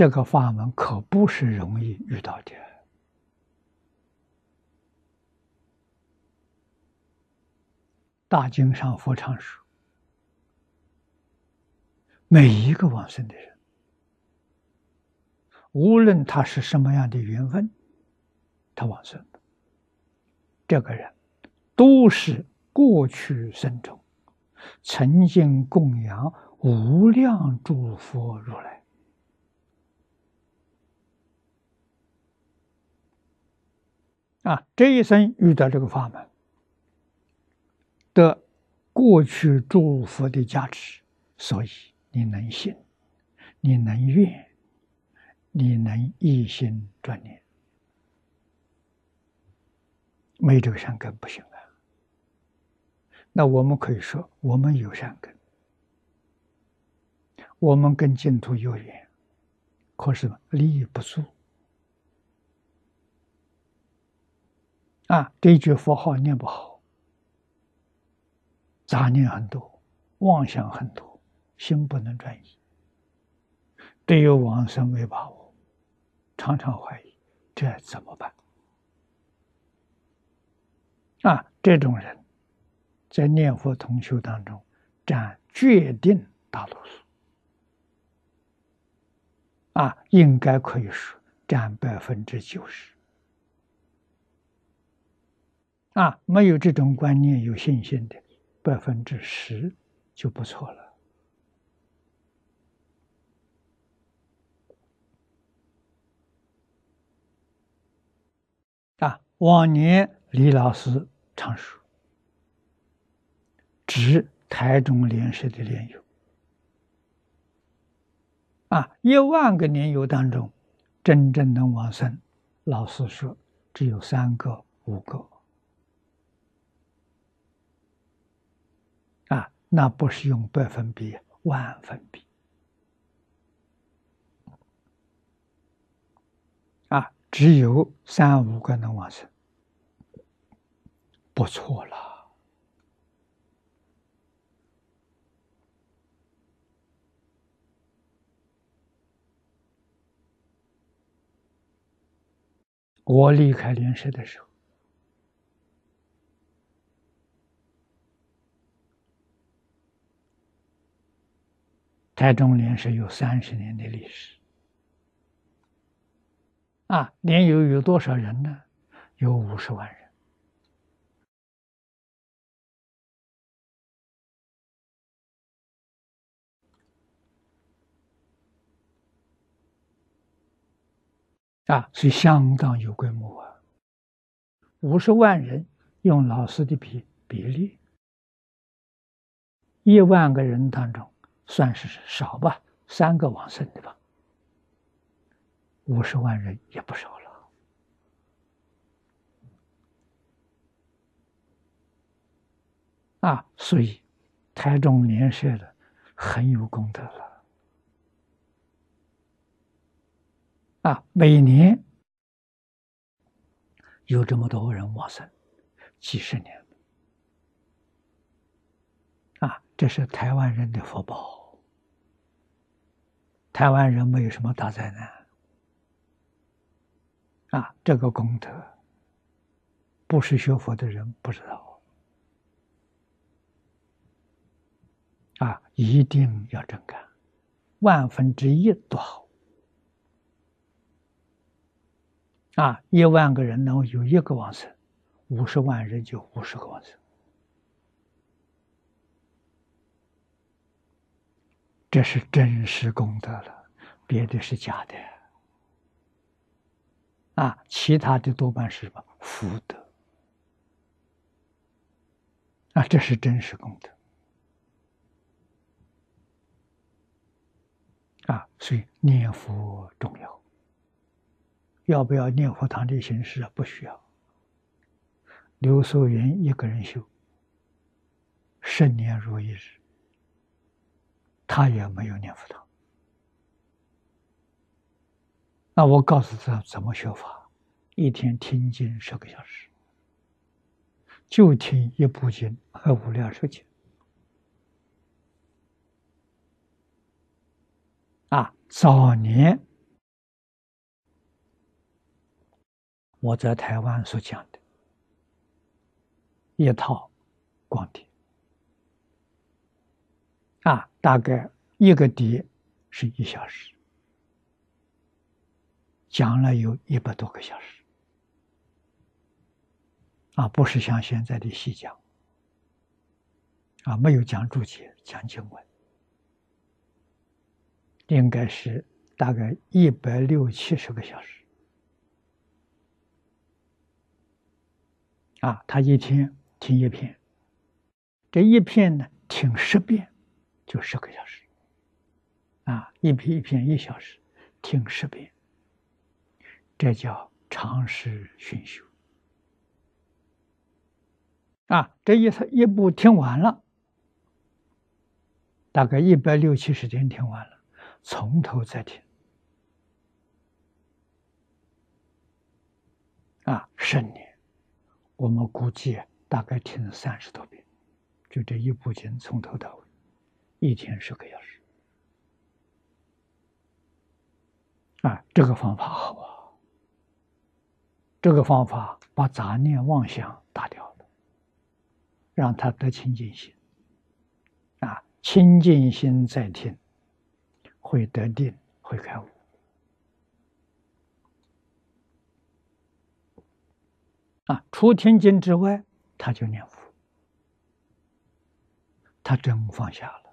这个法门可不是容易遇到的。大经上佛常说，每一个往生的人，无论他是什么样的缘分，他往生的，这个人都是过去生中曾经供养无量诸佛如来。啊，这一生遇到这个法门，得过去诸佛的加持，所以你能信，你能愿，你能一心专念，没这个善根不行啊。那我们可以说，我们有善根，我们跟净土有缘，可是利益不足。啊，这一句佛号念不好，杂念很多，妄想很多，心不能专一，对于往生没把握，常常怀疑，这怎么办？啊，这种人，在念佛同修当中占决定大多数，啊，应该可以说占百分之九十。啊，没有这种观念、有信心的，百分之十就不错了。啊，往年李老师常说，指台中联社的莲友。啊，一万个年友当中，真正能往生，老师说只有三个、五个。那不是用百分比，万分比啊！只有三五个能往生，不错了。我离开莲社的时候。台中莲是有三十年的历史，啊，莲友有多少人呢？有五十万人，啊，是相当有规模啊。五十万人用老师的比比例，一万个人当中。算是少吧，三个往生的吧，五十万人也不少了。啊，所以台中联社的很有功德了。啊，每年有这么多人往生，几十年啊，这是台湾人的福报。台湾人没有什么大灾难。啊，这个功德不是学佛的人不知道。啊，一定要真干，万分之一都好。啊，一万个人能有一个往生，五十万人就五十个往生。这是真实功德了，别的是假的。啊，其他的多半是什么福德？啊，这是真实功德。啊，所以念佛重要。要不要念佛堂的形式啊？不需要。刘素云一个人修，十年如一日。他也没有念佛堂。那我告诉他怎么学法，一天听经十个小时，就听一部经和无量十经。啊，早年我在台湾所讲的一套光碟。啊，大概一个碟是一小时，讲了有一百多个小时。啊，不是像现在的细讲。啊，没有讲注解，讲经文，应该是大概一百六七十个小时。啊，他一天听一篇，这一篇呢听十遍，就十个小时。啊，一篇一篇一小时，听十遍，这叫长时熏修。啊，这一一部听完了，大概一百六七十天听完了，从头再听。啊，十年。我们估计大概听三十多遍，就这一部经从头到尾，一天十个小时。啊，这个方法好啊！这个方法把杂念妄想打掉了，让他得清净心。啊，清净心在听，会得定，会开悟。啊，除听经之外，他就念佛，他真放下了。